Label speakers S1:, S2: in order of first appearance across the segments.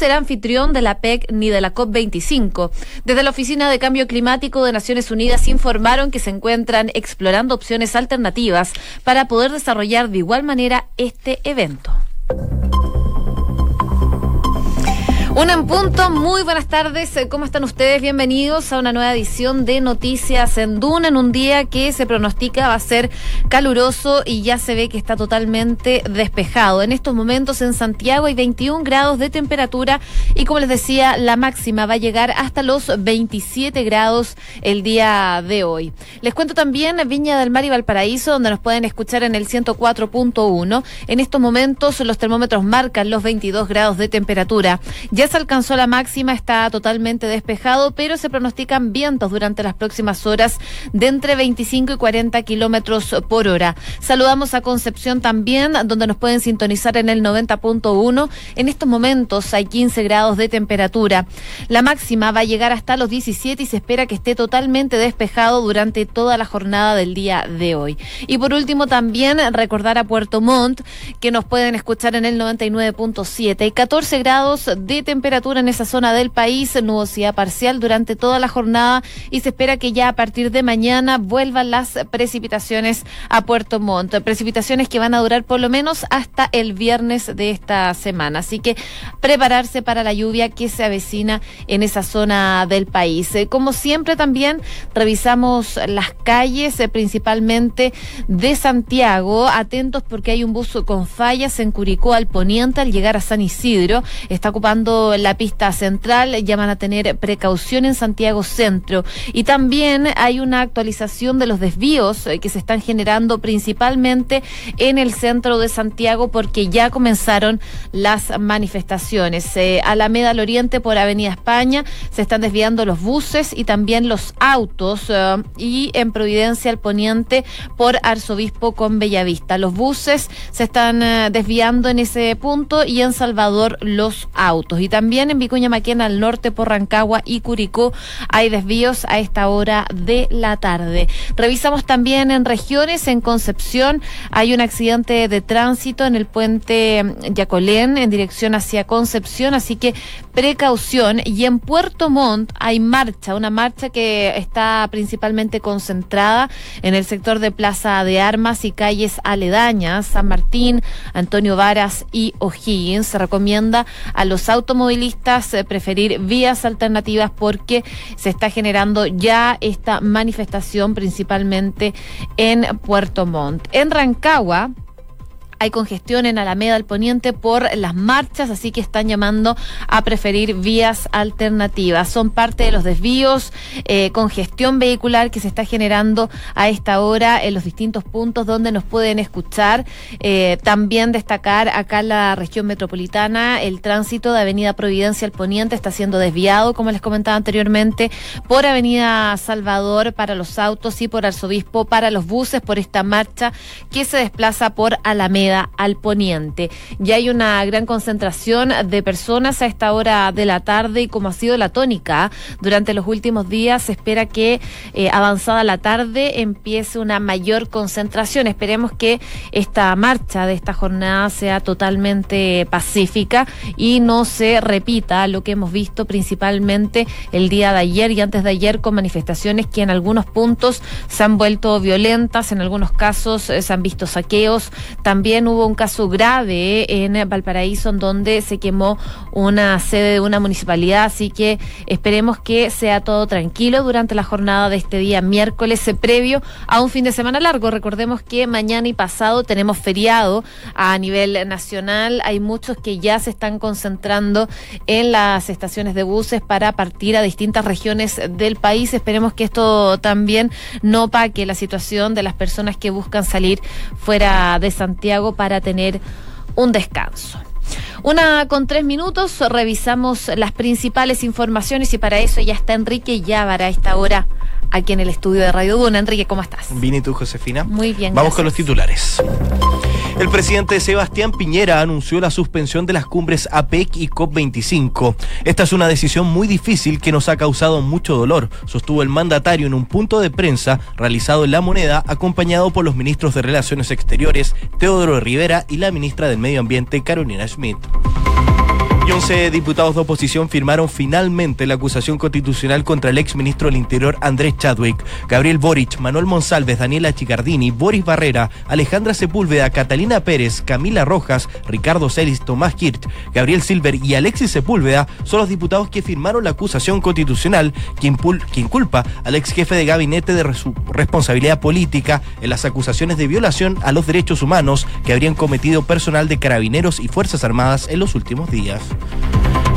S1: será anfitrión de la PEC ni de la COP25. Desde la Oficina de Cambio Climático de Naciones Unidas informaron que se encuentran explorando opciones alternativas para poder desarrollar de igual manera este evento. Una en punto, muy buenas tardes, ¿cómo están ustedes? Bienvenidos a una nueva edición de Noticias en Duna en un día que se pronostica va a ser caluroso y ya se ve que está totalmente despejado. En estos momentos en Santiago hay 21 grados de temperatura y como les decía, la máxima va a llegar hasta los 27 grados el día de hoy. Les cuento también Viña del Mar y Valparaíso, donde nos pueden escuchar en el 104.1. En estos momentos los termómetros marcan los 22 grados de temperatura. Se alcanzó la máxima, está totalmente despejado, pero se pronostican vientos durante las próximas horas de entre 25 y 40 kilómetros por hora. Saludamos a Concepción también, donde nos pueden sintonizar en el 90.1. En estos momentos hay 15 grados de temperatura. La máxima va a llegar hasta los 17 y se espera que esté totalmente despejado durante toda la jornada del día de hoy. Y por último, también recordar a Puerto Montt que nos pueden escuchar en el 99.7. Hay 14 grados de temperatura temperatura en esa zona del país, nubosidad parcial durante toda la jornada y se espera que ya a partir de mañana vuelvan las precipitaciones a Puerto Montt. Precipitaciones que van a durar por lo menos hasta el viernes de esta semana. Así que prepararse para la lluvia que se avecina en esa zona del país. Eh, como siempre también revisamos las calles, eh, principalmente de Santiago. Atentos porque hay un bus con fallas en Curicó al poniente al llegar a San Isidro. Está ocupando la pista central, ya van a tener precaución en Santiago Centro. Y también hay una actualización de los desvíos eh, que se están generando principalmente en el centro de Santiago porque ya comenzaron las manifestaciones. Eh, Alameda al Oriente por Avenida España se están desviando los buses y también los autos eh, y en Providencia al Poniente por Arzobispo con Bellavista. Los buses se están desviando en ese punto y en Salvador los autos. Y también en Vicuña Maquena al norte por Rancagua y Curicó hay desvíos a esta hora de la tarde. Revisamos también en regiones, en Concepción hay un accidente de tránsito en el puente Yacolén en dirección hacia Concepción, así que precaución. Y en Puerto Montt hay marcha, una marcha que está principalmente concentrada en el sector de Plaza de Armas y calles aledañas, San Martín, Antonio Varas y O'Higgins. Se recomienda a los automóviles automovilistas eh, preferir vías alternativas porque se está generando ya esta manifestación principalmente en Puerto Montt. En Rancagua, hay congestión en Alameda al Poniente por las marchas, así que están llamando a preferir vías alternativas. Son parte de los desvíos, eh, congestión vehicular que se está generando a esta hora en los distintos puntos donde nos pueden escuchar. Eh, también destacar acá la región metropolitana el tránsito de Avenida Providencia al Poniente está siendo desviado, como les comentaba anteriormente, por Avenida Salvador para los autos y por Arzobispo para los buses por esta marcha que se desplaza por Alameda al poniente. Ya hay una gran concentración de personas a esta hora de la tarde y como ha sido la tónica durante los últimos días, se espera que eh, avanzada la tarde empiece una mayor concentración. Esperemos que esta marcha de esta jornada sea totalmente pacífica y no se repita lo que hemos visto principalmente el día de ayer y antes de ayer con manifestaciones que en algunos puntos se han vuelto violentas, en algunos casos eh, se han visto saqueos, también hubo un caso grave en Valparaíso en donde se quemó una sede de una municipalidad, así que esperemos que sea todo tranquilo durante la jornada de este día miércoles previo a un fin de semana largo. Recordemos que mañana y pasado tenemos feriado a nivel nacional. Hay muchos que ya se están concentrando en las estaciones de buses para partir a distintas regiones del país. Esperemos que esto también no paque la situación de las personas que buscan salir fuera de Santiago para tener un descanso. Una con tres minutos, revisamos las principales informaciones y para eso ya está Enrique Yávar a esta hora aquí en el estudio de Radio Duna. Enrique, ¿cómo estás?
S2: Bien, ¿y tú, Josefina?
S1: Muy bien.
S2: Vamos con los titulares. El presidente Sebastián Piñera anunció la suspensión de las cumbres APEC y COP25. Esta es una decisión muy difícil que nos ha causado mucho dolor, sostuvo el mandatario en un punto de prensa realizado en La Moneda, acompañado por los ministros de Relaciones Exteriores, Teodoro Rivera, y la ministra del Medio Ambiente, Carolina Schmidt Y 11 diputados de oposición firmaron finalmente la acusación constitucional contra el ex ministro del Interior Andrés Chadwick, Gabriel Boric, Manuel Monsalves, Daniela Chicardini, Boris Barrera, Alejandra Sepúlveda, Catalina Pérez, Camila Rojas, Ricardo Celis, Tomás Kirch, Gabriel Silver y Alexis Sepúlveda son los diputados que firmaron la acusación constitucional que, inculpa al ex jefe de gabinete de su responsabilidad política en las acusaciones de violación a los derechos humanos que habrían cometido personal de carabineros y Fuerzas Armadas en los últimos días.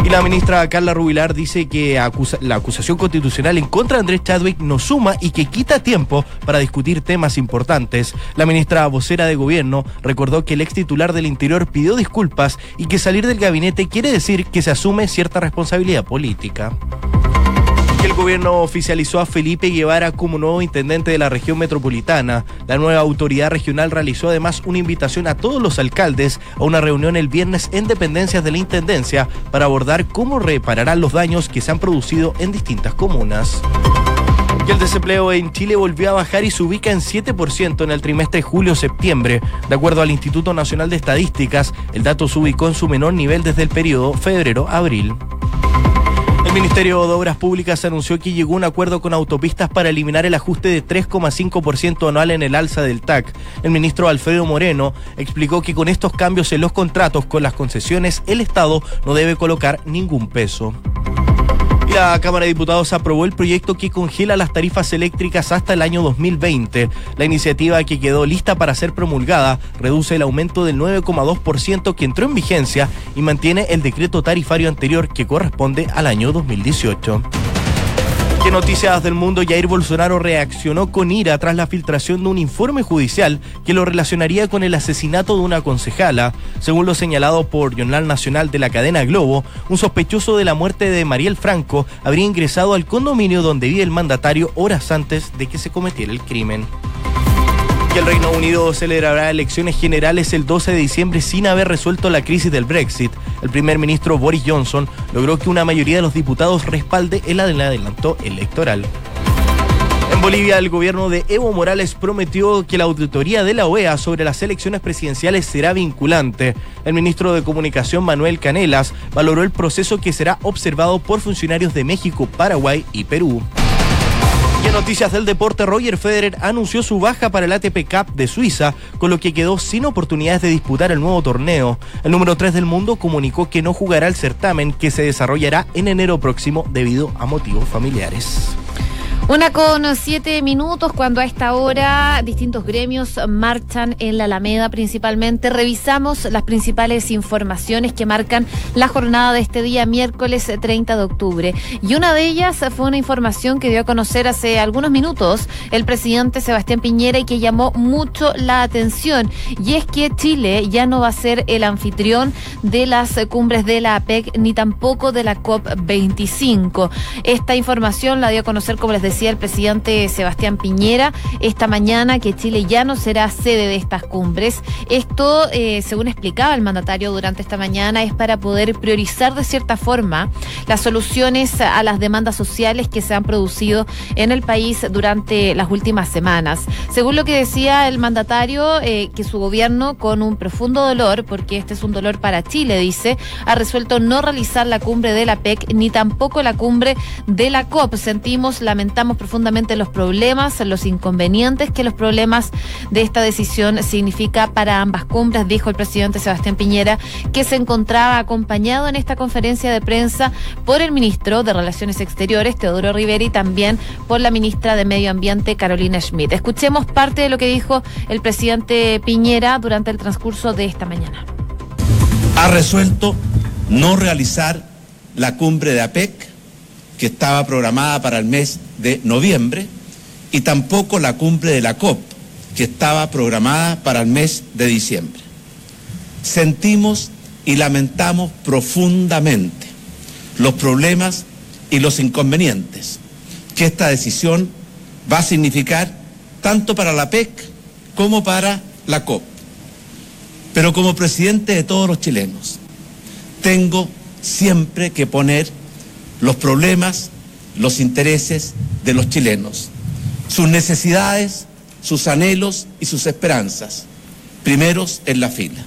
S2: Y la ministra Carla Rubilar dice que la acusación constitucional en contra de Andrés Chadwick no suma y que quita tiempo para discutir temas importantes. La ministra vocera de gobierno recordó que el ex titular del Interior pidió disculpas y que salir del gabinete quiere decir que se asume cierta responsabilidad política el gobierno oficializó a Felipe Guevara como nuevo intendente de la región metropolitana. La nueva autoridad regional realizó además una invitación a todos los alcaldes a una reunión el viernes en dependencias de la intendencia para abordar cómo repararán los daños que se han producido en distintas comunas. El desempleo en Chile volvió a bajar y se ubica en 7% en el trimestre julio-septiembre. De acuerdo al Instituto Nacional de Estadísticas, el dato se ubicó en su menor nivel desde el periodo febrero-abril. El Ministerio de Obras Públicas anunció que llegó un acuerdo con autopistas para eliminar el ajuste de 3,5% anual en el alza del TAC. El ministro Alfredo Moreno explicó que con estos cambios en los contratos con las concesiones, el Estado no debe colocar ningún peso. La Cámara de Diputados aprobó el proyecto que congela las tarifas eléctricas hasta el año 2020. La iniciativa que quedó lista para ser promulgada reduce el aumento del 9,2% que entró en vigencia y mantiene el decreto tarifario anterior que corresponde al año 2018. ¿Qué noticias del mundo? Jair Bolsonaro reaccionó con ira tras la filtración de un informe judicial que lo relacionaría con el asesinato de una concejala. Según lo señalado por Jornal Nacional de la cadena Globo, un sospechoso de la muerte de Mariel Franco habría ingresado al condominio donde vive el mandatario horas antes de que se cometiera el crimen el Reino Unido celebrará elecciones generales el 12 de diciembre sin haber resuelto la crisis del Brexit. El primer ministro Boris Johnson logró que una mayoría de los diputados respalde el adelanto electoral. En Bolivia, el gobierno de Evo Morales prometió que la auditoría de la OEA sobre las elecciones presidenciales será vinculante. El ministro de Comunicación, Manuel Canelas, valoró el proceso que será observado por funcionarios de México, Paraguay y Perú. En noticias del deporte, Roger Federer anunció su baja para el ATP Cup de Suiza, con lo que quedó sin oportunidades de disputar el nuevo torneo. El número 3 del mundo comunicó que no jugará el certamen que se desarrollará en enero próximo debido a motivos familiares.
S1: Una con siete minutos cuando a esta hora distintos gremios marchan en la Alameda principalmente. Revisamos las principales informaciones que marcan la jornada de este día miércoles 30 de octubre. Y una de ellas fue una información que dio a conocer hace algunos minutos el presidente Sebastián Piñera y que llamó mucho la atención. Y es que Chile ya no va a ser el anfitrión de las cumbres de la APEC ni tampoco de la COP25. Esta información la dio a conocer, como les decía, decía el presidente Sebastián Piñera esta mañana que Chile ya no será sede de estas cumbres. Esto, eh, según explicaba el mandatario durante esta mañana, es para poder priorizar de cierta forma las soluciones a las demandas sociales que se han producido en el país durante las últimas semanas. Según lo que decía el mandatario, eh, que su gobierno, con un profundo dolor, porque este es un dolor para Chile, dice, ha resuelto no realizar la cumbre de la PEC ni tampoco la cumbre de la COP. Sentimos profundamente los problemas, los inconvenientes que los problemas de esta decisión significa para ambas cumbres, dijo el presidente Sebastián Piñera, que se encontraba acompañado en esta conferencia de prensa por el ministro de Relaciones Exteriores, Teodoro Rivera, y también por la ministra de Medio Ambiente, Carolina Schmidt. Escuchemos parte de lo que dijo el presidente Piñera durante el transcurso de esta mañana.
S3: Ha resuelto no realizar la cumbre de APEC que estaba programada para el mes de noviembre, y tampoco la cumbre de la COP, que estaba programada para el mes de diciembre. Sentimos y lamentamos profundamente los problemas y los inconvenientes que esta decisión va a significar tanto para la PEC como para la COP. Pero como presidente de todos los chilenos, tengo siempre que poner los problemas, los intereses de los chilenos, sus necesidades, sus anhelos y sus esperanzas, primeros en la fila.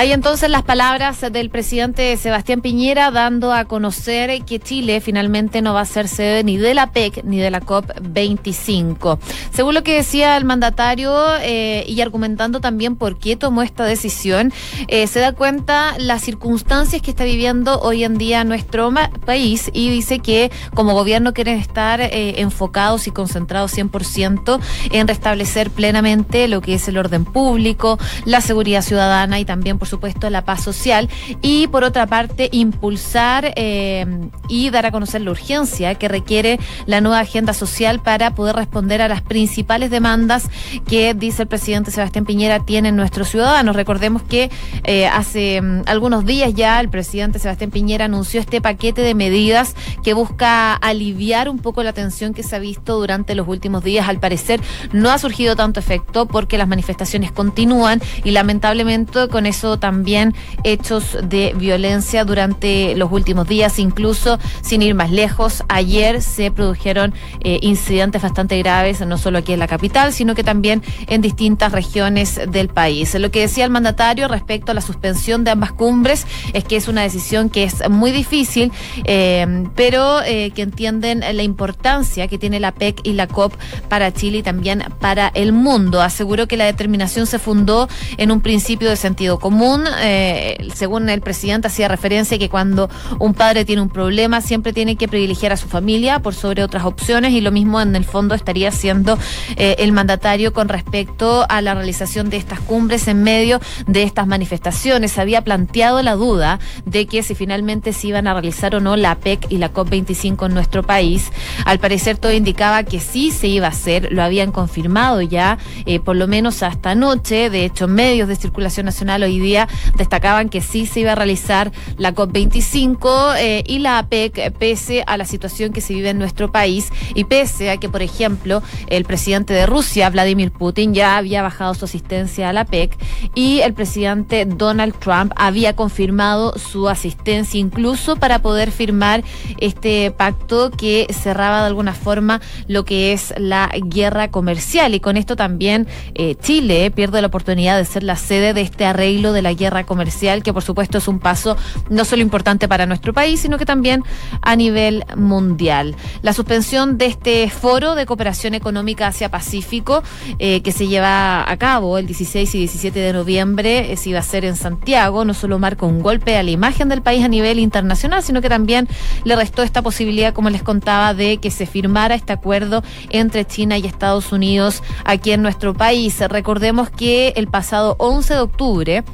S1: Hay entonces las palabras del presidente Sebastián Piñera dando a conocer que Chile finalmente no va a ser sede ni de la PEC ni de la COP25. Según lo que decía el mandatario eh, y argumentando también por qué tomó esta decisión, eh, se da cuenta las circunstancias que está viviendo hoy en día nuestro país y dice que como gobierno quieren estar eh, enfocados y concentrados 100% en restablecer plenamente lo que es el orden público, la seguridad ciudadana y también por supuesto, la paz social y, por otra parte, impulsar eh, y dar a conocer la urgencia que requiere la nueva agenda social para poder responder a las principales demandas que, dice el presidente Sebastián Piñera, tienen nuestros ciudadanos. Recordemos que eh, hace mm, algunos días ya el presidente Sebastián Piñera anunció este paquete de medidas que busca aliviar un poco la tensión que se ha visto durante los últimos días. Al parecer no ha surgido tanto efecto porque las manifestaciones continúan y lamentablemente con eso también hechos de violencia durante los últimos días, incluso sin ir más lejos. Ayer se produjeron eh, incidentes bastante graves, no solo aquí en la capital, sino que también en distintas regiones del país. Lo que decía el mandatario respecto a la suspensión de ambas cumbres es que es una decisión que es muy difícil, eh, pero eh, que entienden la importancia que tiene la PEC y la COP para Chile y también para el mundo. Aseguró que la determinación se fundó en un principio de sentido común eh, según el presidente, hacía referencia que cuando un padre tiene un problema, siempre tiene que privilegiar a su familia por sobre otras opciones y lo mismo en el fondo estaría haciendo eh, el mandatario con respecto a la realización de estas cumbres en medio de estas manifestaciones. Había planteado la duda de que si finalmente se iban a realizar o no la PEC y la COP25 en nuestro país. Al parecer todo indicaba que sí se iba a hacer, lo habían confirmado ya, eh, por lo menos hasta anoche. De hecho, medios de circulación nacional hoy día destacaban que sí se iba a realizar la COP25 eh, y la APEC pese a la situación que se vive en nuestro país y pese a que, por ejemplo, el presidente de Rusia, Vladimir Putin, ya había bajado su asistencia a la APEC y el presidente Donald Trump había confirmado su asistencia incluso para poder firmar este pacto que cerraba de alguna forma lo que es la guerra comercial. Y con esto también eh, Chile pierde la oportunidad de ser la sede de este arreglo de la guerra comercial, que por supuesto es un paso no solo importante para nuestro país, sino que también a nivel mundial. La suspensión de este foro de cooperación económica Asia-Pacífico, eh, que se lleva a cabo el 16 y 17 de noviembre, eh, se iba a ser en Santiago, no solo marca un golpe a la imagen del país a nivel internacional, sino que también le restó esta posibilidad, como les contaba, de que se firmara este acuerdo entre China y Estados Unidos aquí en nuestro país. Recordemos que el pasado 11 de octubre,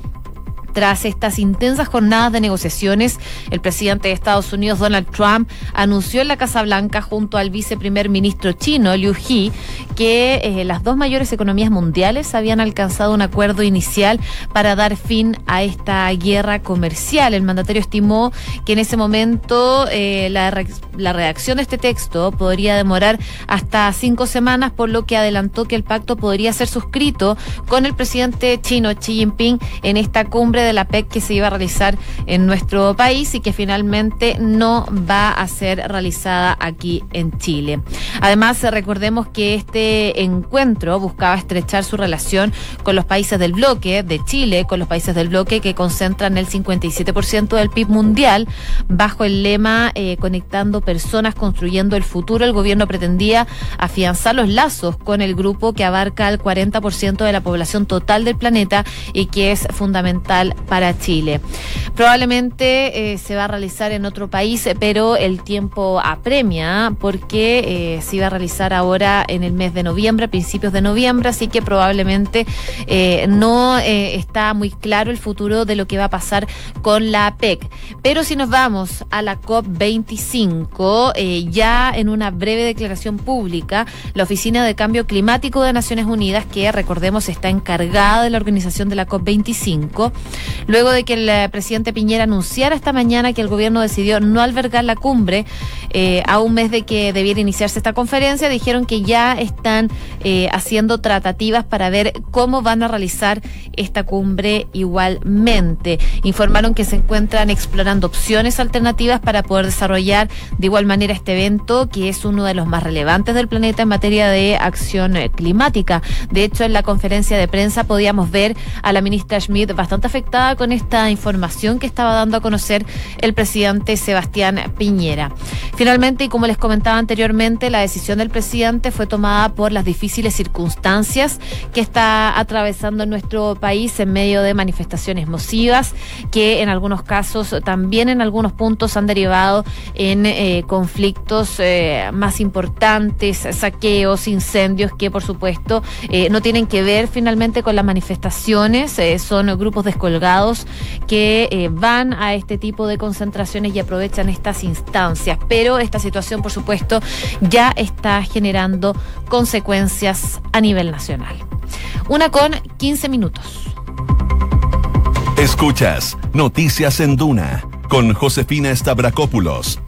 S1: tras estas intensas jornadas de negociaciones, el presidente de Estados Unidos, Donald Trump, anunció en la Casa Blanca junto al viceprimer ministro chino, Liu He, que eh, las dos mayores economías mundiales habían alcanzado un acuerdo inicial para dar fin a esta guerra comercial. El mandatario estimó que en ese momento eh, la, la redacción de este texto podría demorar hasta cinco semanas, por lo que adelantó que el pacto podría ser suscrito con el presidente chino Xi Jinping en esta cumbre de la PEC que se iba a realizar en nuestro país y que finalmente no va a ser realizada aquí en Chile. Además, recordemos que este encuentro buscaba estrechar su relación con los países del bloque de Chile, con los países del bloque que concentran el 57% del PIB mundial, bajo el lema eh, Conectando personas, construyendo el futuro. El gobierno pretendía afianzar los lazos con el grupo que abarca el 40% de la población total del planeta y que es fundamental para Chile. Probablemente eh, se va a realizar en otro país, pero el tiempo apremia porque eh, se iba a realizar ahora en el mes de noviembre, principios de noviembre, así que probablemente eh, no está muy claro el futuro de lo que va a pasar con la PEC. Pero si nos vamos a la COP25, ya en una breve declaración pública, la Oficina de Cambio Climático de Naciones Unidas, que recordemos está encargada de la organización de la COP25, luego de que el eh, presidente Piñera anunciara esta mañana que el gobierno decidió no albergar la cumbre eh, a un mes de que debiera iniciarse esta conferencia, dijeron que ya están eh, haciendo tratativas para ver cómo van a realizar esta cumbre igualmente. Informaron que se encuentran explorando opciones alternativas para poder desarrollar de igual manera este evento, que es uno de los más relevantes del planeta en materia de acción climática. De hecho, en la conferencia de prensa podíamos ver a la ministra Schmidt bastante afectada con esta información que estaba dando a conocer el presidente Sebastián Piñera. Finalmente, y como les comentaba anteriormente, la decisión del presidente fue tomada por las difíciles circunstancias que está atravesando nuestro país en medio de manifestaciones masivas que en algunos casos también en algunos puntos han derivado en eh, conflictos eh, más importantes, saqueos, incendios que por supuesto eh, no tienen que ver finalmente con las manifestaciones, son grupos que van a este tipo de concentraciones y aprovechan estas instancias, pero esta situación por supuesto ya está generando consecuencias a nivel nacional. Una con 15 minutos.
S4: Escuchas Noticias en Duna con Josefina Stavrakopoulos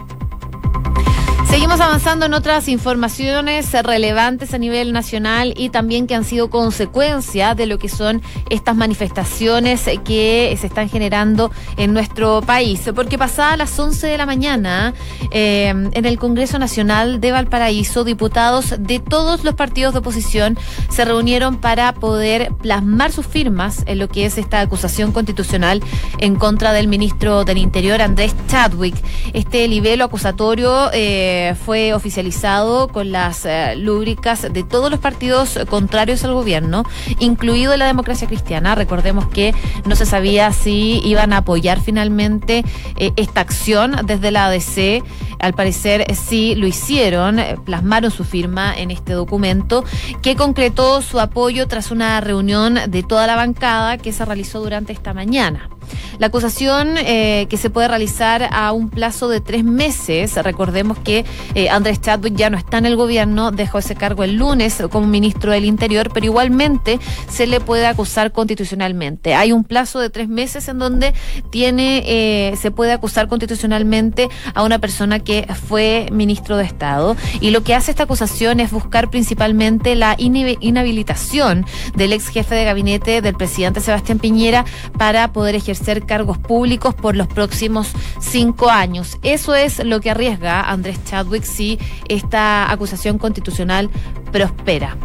S1: Seguimos avanzando en otras informaciones relevantes a nivel nacional y también que han sido consecuencia de lo que son estas manifestaciones que se están generando en nuestro país. Porque pasada las 11 de la mañana, eh, en el Congreso Nacional de Valparaíso, diputados de todos los partidos de oposición se reunieron para poder plasmar sus firmas en lo que es esta acusación constitucional en contra del ministro del Interior, Andrés Chadwick. Este libelo acusatorio. Eh, fue oficializado con las eh, lúbricas de todos los partidos contrarios al gobierno, incluido la democracia cristiana. Recordemos que no se sabía si iban a apoyar finalmente eh, esta acción desde la ADC. Al parecer sí lo hicieron, eh, plasmaron su firma en este documento que concretó su apoyo tras una reunión de toda la bancada que se realizó durante esta mañana. La acusación eh, que se puede realizar a un plazo de tres meses, recordemos que eh, Andrés Chadwick ya no está en el gobierno, dejó ese cargo el lunes como ministro del Interior, pero igualmente se le puede acusar constitucionalmente. Hay un plazo de tres meses en donde tiene, eh, se puede acusar constitucionalmente a una persona que fue ministro de Estado. Y lo que hace esta acusación es buscar principalmente la inhabilitación del ex jefe de gabinete del presidente Sebastián Piñera para poder ejercer cargos públicos por los próximos cinco años. Eso es lo que arriesga Andrés Chadwick si esta acusación constitucional prospera.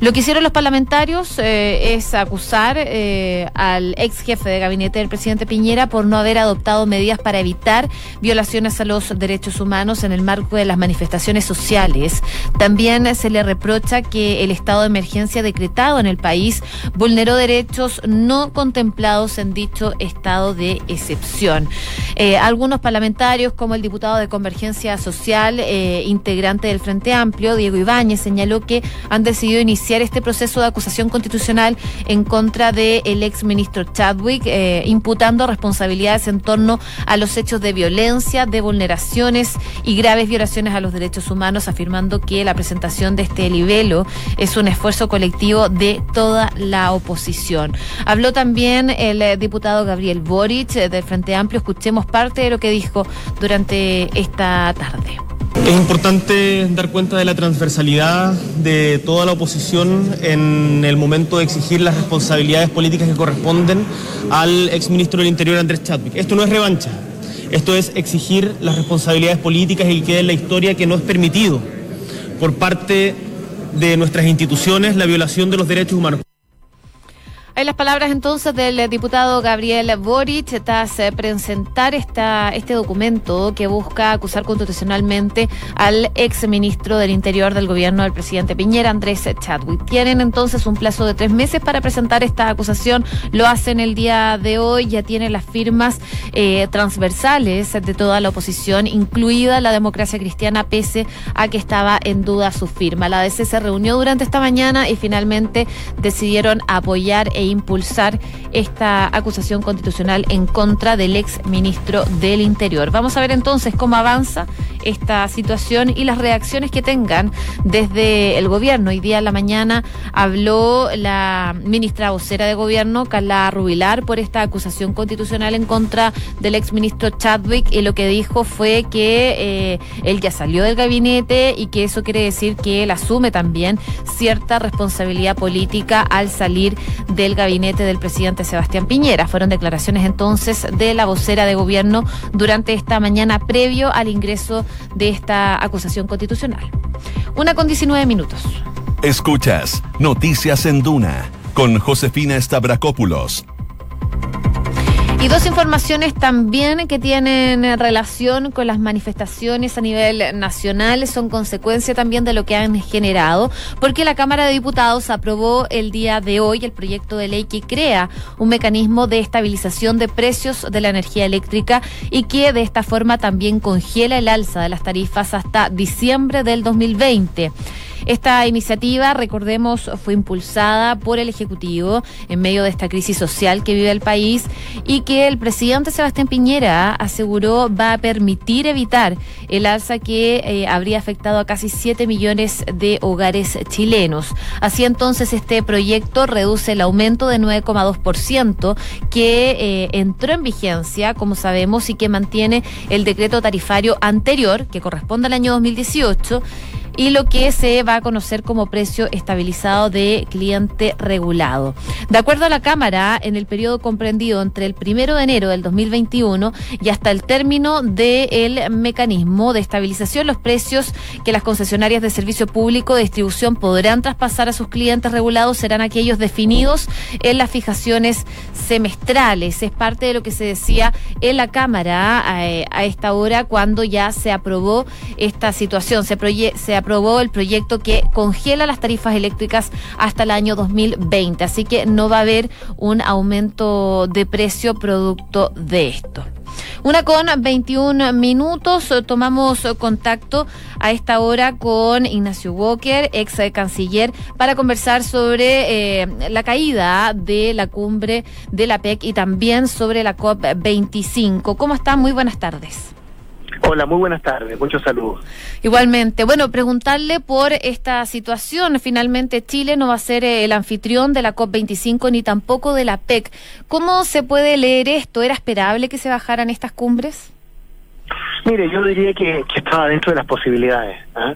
S1: Lo que hicieron los parlamentarios eh, es acusar eh, al ex jefe de gabinete del presidente Piñera por no haber adoptado medidas para evitar violaciones a los derechos humanos en el marco de las manifestaciones sociales. También se le reprocha que el estado de emergencia decretado en el país vulneró derechos no contemplados en dicho estado de excepción. Eh, algunos parlamentarios, como el diputado de Convergencia Social, integrante del Frente Amplio, Diego Ibáñez, señaló que han decidido iniciar este proceso de acusación constitucional en contra del el ex ministro Chadwick, eh, imputando responsabilidades en torno a los hechos de violencia, de vulneraciones y graves violaciones a los derechos humanos, afirmando que la presentación de este libelo es un esfuerzo colectivo de toda la oposición. Habló también el eh, diputado Gabriel Boric eh, del Frente Amplio. Escuchemos parte de lo que dijo durante esta tarde.
S5: Es importante dar cuenta de la transversalidad de toda la oposición en el momento de exigir las responsabilidades políticas que corresponden al exministro del Interior Andrés Chadwick. Esto no es revancha, esto es exigir las responsabilidades políticas y que en la historia que no es permitido por parte de nuestras instituciones la violación de los derechos humanos.
S1: Hay las palabras entonces del diputado Gabriel Boric tras eh, presentar esta, este documento que busca acusar constitucionalmente al ex ministro del Interior del gobierno del presidente Piñera, Andrés Chadwick. Tienen entonces un plazo de tres meses para presentar esta acusación. Lo hacen el día de hoy, ya tienen las firmas eh, transversales de toda la oposición, incluida la democracia cristiana, pese a que estaba en duda su firma. La DC se reunió durante esta mañana y finalmente decidieron apoyar e impulsar esta acusación constitucional en contra del ex ministro del Interior. Vamos a ver entonces cómo avanza esta situación y las reacciones que tengan desde el gobierno. Hoy día en la mañana habló la ministra vocera de gobierno, Carla Rubilar, por esta acusación constitucional en contra del ex ministro Chadwick y lo que dijo fue que eh, él ya salió del gabinete y que eso quiere decir que él asume también cierta responsabilidad política al salir del gabinete del presidente Sebastián Piñera. Fueron declaraciones entonces de la vocera de gobierno durante esta mañana previo al ingreso de esta acusación constitucional. Una con 19 minutos.
S4: Escuchas Noticias en Duna con Josefina Stavrakopoulos
S1: Y dos informaciones también que tienen relación con las manifestaciones a nivel nacional, son consecuencia también de lo que han generado, porque la Cámara de Diputados aprobó el día de hoy el proyecto de ley que crea un mecanismo de estabilización de precios de la energía eléctrica y que de esta forma también congela el alza de las tarifas hasta diciembre del 2020. Esta iniciativa, recordemos, fue impulsada por el Ejecutivo en medio de esta crisis social que vive el país y que el presidente Sebastián Piñera aseguró va a permitir evitar el alza que eh, habría afectado a casi 7 millones de hogares chilenos. Así entonces, este proyecto reduce el aumento de 9,2% que eh, entró en vigencia, como sabemos, y que mantiene el decreto tarifario anterior, que corresponde al año 2018 y lo que se va a conocer como precio estabilizado de cliente regulado. De acuerdo a la Cámara, en el periodo comprendido entre el primero de enero del 2021 y hasta el término del mecanismo de estabilización, los precios que las concesionarias de servicio público de distribución podrán traspasar a sus clientes regulados serán aquellos definidos en las fijaciones semestrales. Es parte de lo que se decía en la Cámara eh, a, esta hora cuando ya se aprobó esta situación. Se, se aprobó el proyecto que congela las tarifas eléctricas hasta el año 2020. Así que no va a haber un aumento de precio producto de esto. Una con 21 minutos. Tomamos contacto a esta hora con Ignacio Walker, ex canciller, para conversar sobre eh, la caída de la cumbre de la PEC y también sobre la COP25. ¿Cómo está? Muy buenas tardes.
S6: Hola, muy buenas tardes, muchos saludos.
S1: Igualmente, bueno, preguntarle por esta situación. Finalmente Chile no va a ser eh, el anfitrión de la COP25 ni tampoco de la PEC. ¿Cómo se puede leer esto? ¿Era esperable que se bajaran estas cumbres?
S6: Mire, yo diría que, estaba dentro de las posibilidades. ¿ah?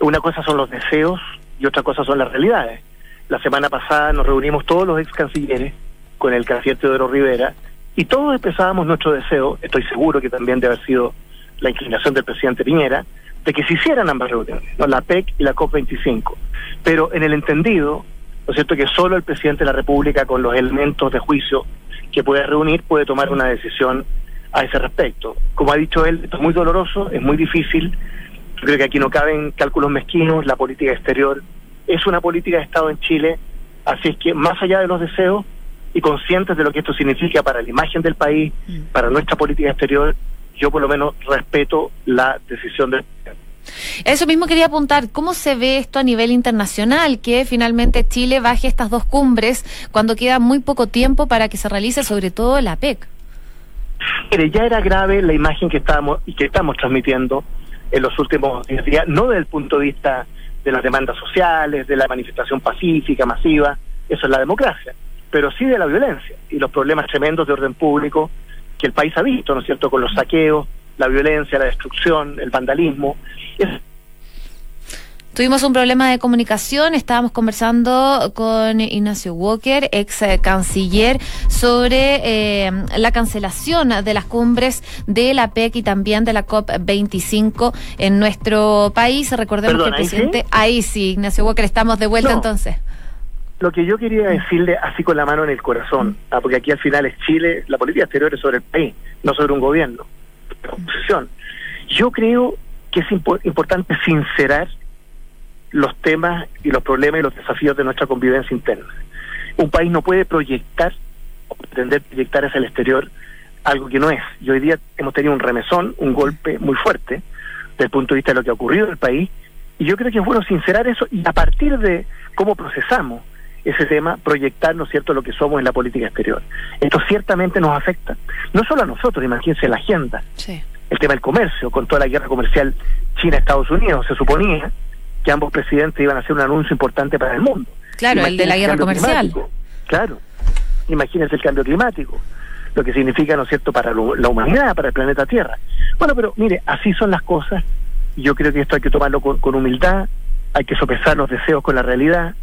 S6: Una cosa son los deseos y otra cosa son las realidades. La semana pasada nos reunimos todos los ex cancilleres con el canciller Teodoro Rivera y todos expresábamos nuestro deseo, estoy seguro que también debe haber sido la inclinación del presidente Piñera, de que se hicieran ambas reuniones, ¿no? la PEC y la COP25. Pero en el entendido, ¿no es cierto?, que solo el presidente de la República, con los elementos de juicio que puede reunir, puede tomar una decisión a ese respecto. Como ha dicho él, esto es muy doloroso, es muy difícil. Yo creo que aquí no caben cálculos mezquinos, la política exterior es una política de Estado en Chile, así es que más allá de los deseos y conscientes de lo que esto significa para la imagen del país, mm. para nuestra política exterior, yo por lo menos respeto la decisión del
S1: eso mismo quería apuntar, ¿cómo se ve esto a nivel internacional? Que finalmente Chile baje estas dos cumbres cuando queda muy poco tiempo para que se realice sobre todo la PEC.
S6: Mire, ya era grave la imagen que estábamos y que estamos transmitiendo en los últimos días, no desde el punto de vista de las demandas sociales, de la manifestación pacífica, masiva, eso es la democracia, pero sí de la violencia y los problemas tremendos de orden público que el país ha visto, ¿no es cierto?, con los saqueos, la violencia, la destrucción, el vandalismo.
S1: Tuvimos un problema de comunicación, estábamos conversando con Ignacio Walker, ex canciller, sobre eh, la cancelación de las cumbres de la PEC y también de la COP25 en nuestro país. Recordemos que el presidente... Ahí sí? Ignacio Walker, estamos de vuelta entonces.
S6: Lo que yo quería decirle así con la mano en el corazón, ah, porque aquí al final es Chile, la política exterior es sobre el país, no sobre un gobierno, oposición. Yo creo que es importante sincerar los temas y los problemas y los desafíos de nuestra convivencia interna. Un país no puede proyectar o pretender proyectar hacia el exterior algo que no es. Y hoy día hemos tenido un remesón, un golpe muy fuerte desde el punto de vista de lo que ha ocurrido en el país. Y yo creo que es bueno sincerar eso y a partir de cómo procesamos ese tema, proyectar, ¿no es cierto?, lo que somos en la política exterior. Esto ciertamente nos afecta, no solo a nosotros, imagínense la agenda, el tema del comercio, con toda la guerra comercial China-Estados Unidos, se suponía que ambos presidentes iban a hacer un anuncio importante para el mundo.
S1: Claro, el de la guerra comercial.
S6: Claro, imagínense el cambio climático, lo que significa, ¿no es cierto?, para la humanidad, para el planeta Tierra. Bueno, pero mire, así son las cosas, yo creo que esto hay que tomarlo con humildad, hay que sopesar los deseos con la realidad,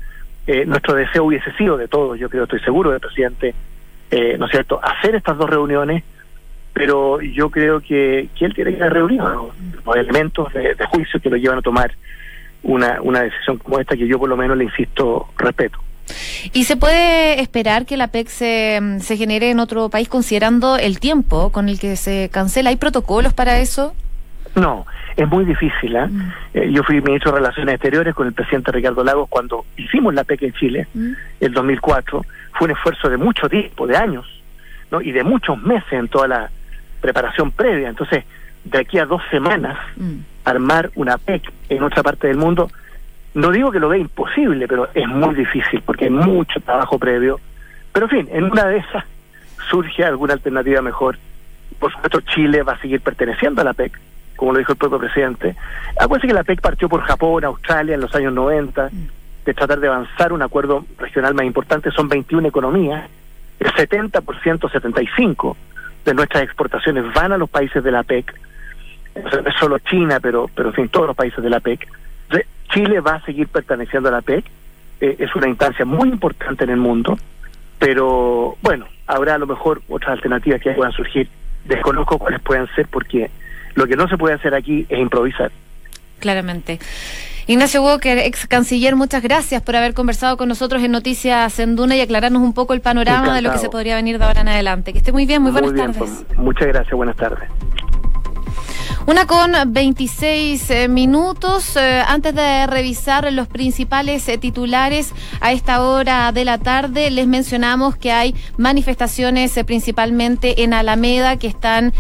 S6: eh, nuestro deseo hubiese sido de todos, yo creo, estoy seguro del presidente, eh, ¿no es cierto?, hacer estas dos reuniones, pero yo creo que, que él tiene que reunir los elementos de, juicio que lo llevan a tomar una, una decisión como esta que yo por lo menos le insisto respeto.
S1: ¿Y se puede esperar que la PEC se, se genere en otro país considerando el tiempo con el que se cancela? ¿Hay protocolos para eso?
S6: No, es muy difícil. ¿eh?
S1: Mm.
S6: Eh, yo fui ministro de Relaciones Exteriores con el presidente Ricardo Lagos cuando hicimos la PEC en Chile,
S1: Mm.
S6: el 2004. Fue un esfuerzo de mucho tiempo, de años, ¿no? y de muchos meses en toda la preparación previa. Entonces, de aquí a dos semanas,
S1: Mm.
S6: armar una PEC en otra parte del mundo, no digo que lo vea imposible, pero es muy difícil porque hay mucho trabajo previo. Pero en fin, en una de esas surge alguna alternativa mejor. Por supuesto, Chile va a seguir perteneciendo a la PEC, como lo dijo el propio presidente. Acuérdense que la PEC partió por Japón, Australia en los años 90, de tratar de avanzar un acuerdo regional más importante. Son 21 economías, el 70%, 75% de nuestras exportaciones van a los países de la PEC. No es solo China, pero, pero en fin, todos los países de la PEC. Chile va a seguir perteneciendo a la PEC. Eh, es una instancia muy importante en el mundo, pero bueno, habrá a lo mejor otras alternativas que puedan surgir. Desconozco cuáles pueden ser porque lo que no se puede hacer aquí es improvisar.
S1: Claramente. Ignacio Walker, ex canciller, muchas gracias por haber conversado con nosotros en Noticias en Duna y aclararnos un poco el panorama de lo que se podría venir de ahora en adelante. Que esté muy bien, muy buenas
S6: bien,
S1: tardes.
S6: pues, muchas gracias, buenas tardes.
S1: Una con 26 eh, minutos. eh, antes de revisar los principales eh, titulares a esta hora de la tarde, les mencionamos que hay manifestaciones principalmente en Alameda que están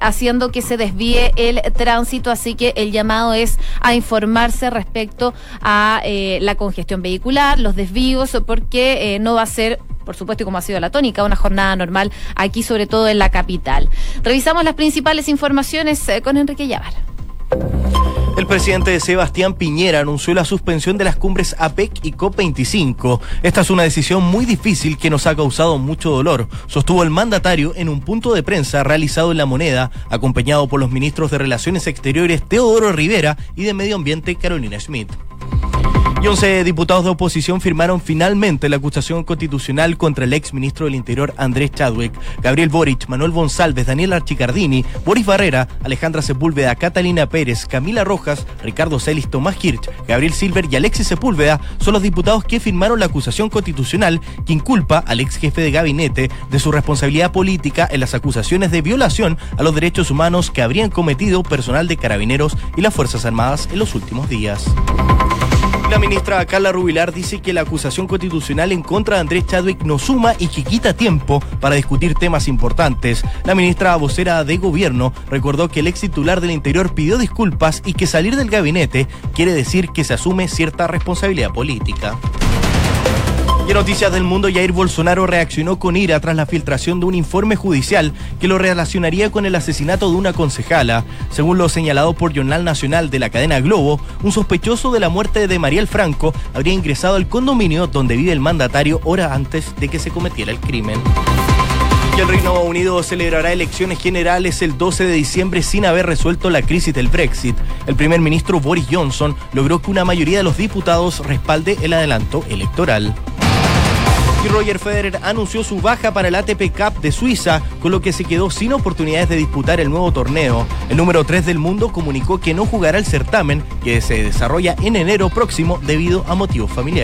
S1: haciendo que se desvíe el tránsito, así que el llamado es a informarse respecto a la congestión vehicular, los desvíos, porque no va a ser por supuesto, y como ha sido la tónica, una jornada normal aquí, sobre todo en la capital. Revisamos las principales informaciones eh, con Enrique Llávar.
S2: El presidente Sebastián Piñera anunció la suspensión de las cumbres APEC y COP25. Esta es una decisión muy difícil que nos ha causado mucho dolor, sostuvo el mandatario en un punto de prensa realizado en La Moneda, acompañado por los ministros de Relaciones Exteriores Teodoro Rivera y de Medio Ambiente Carolina Schmidt. Y 11 diputados de oposición firmaron finalmente la acusación constitucional contra el ex ministro del Interior Andrés Chadwick, Gabriel Boric, Manuel González, Daniel Archicardini, Boris Barrera, Alejandra Sepúlveda, Catalina Pérez, Camila Rojas, Ricardo Celis, Tomás Hirsch, Gabriel Silver y Alexis Sepúlveda son los diputados que firmaron la acusación constitucional que inculpa al ex jefe de gabinete de su responsabilidad política en las acusaciones de violación a los derechos humanos que habrían cometido personal de carabineros y las Fuerzas Armadas en los últimos días. La ministra Carla Rubilar dice que la acusación constitucional en contra de Andrés Chadwick no suma y que quita tiempo para discutir temas importantes. La ministra vocera de gobierno recordó que el ex titular del Interior pidió disculpas y que salir del gabinete quiere decir que se asume cierta responsabilidad política. Y en noticias del mundo, Jair Bolsonaro reaccionó con ira tras la filtración de un informe judicial que lo relacionaría con el asesinato de una concejala. Según lo señalado por Jornal Nacional de la cadena Globo, un sospechoso de la muerte de Mariel Franco habría ingresado al condominio donde vive el mandatario hora antes de que se cometiera el crimen. Y el Reino Unido celebrará elecciones generales el 12 de diciembre sin haber resuelto la crisis del Brexit. El primer ministro Boris Johnson logró que una mayoría de los diputados respalde el adelanto electoral. Y Roger Federer anunció su baja para el ATP Cup de Suiza, con lo que se quedó sin oportunidades de disputar el nuevo torneo. El número 3 del mundo comunicó que no jugará el certamen, que se desarrolla en enero próximo debido a motivos familiares.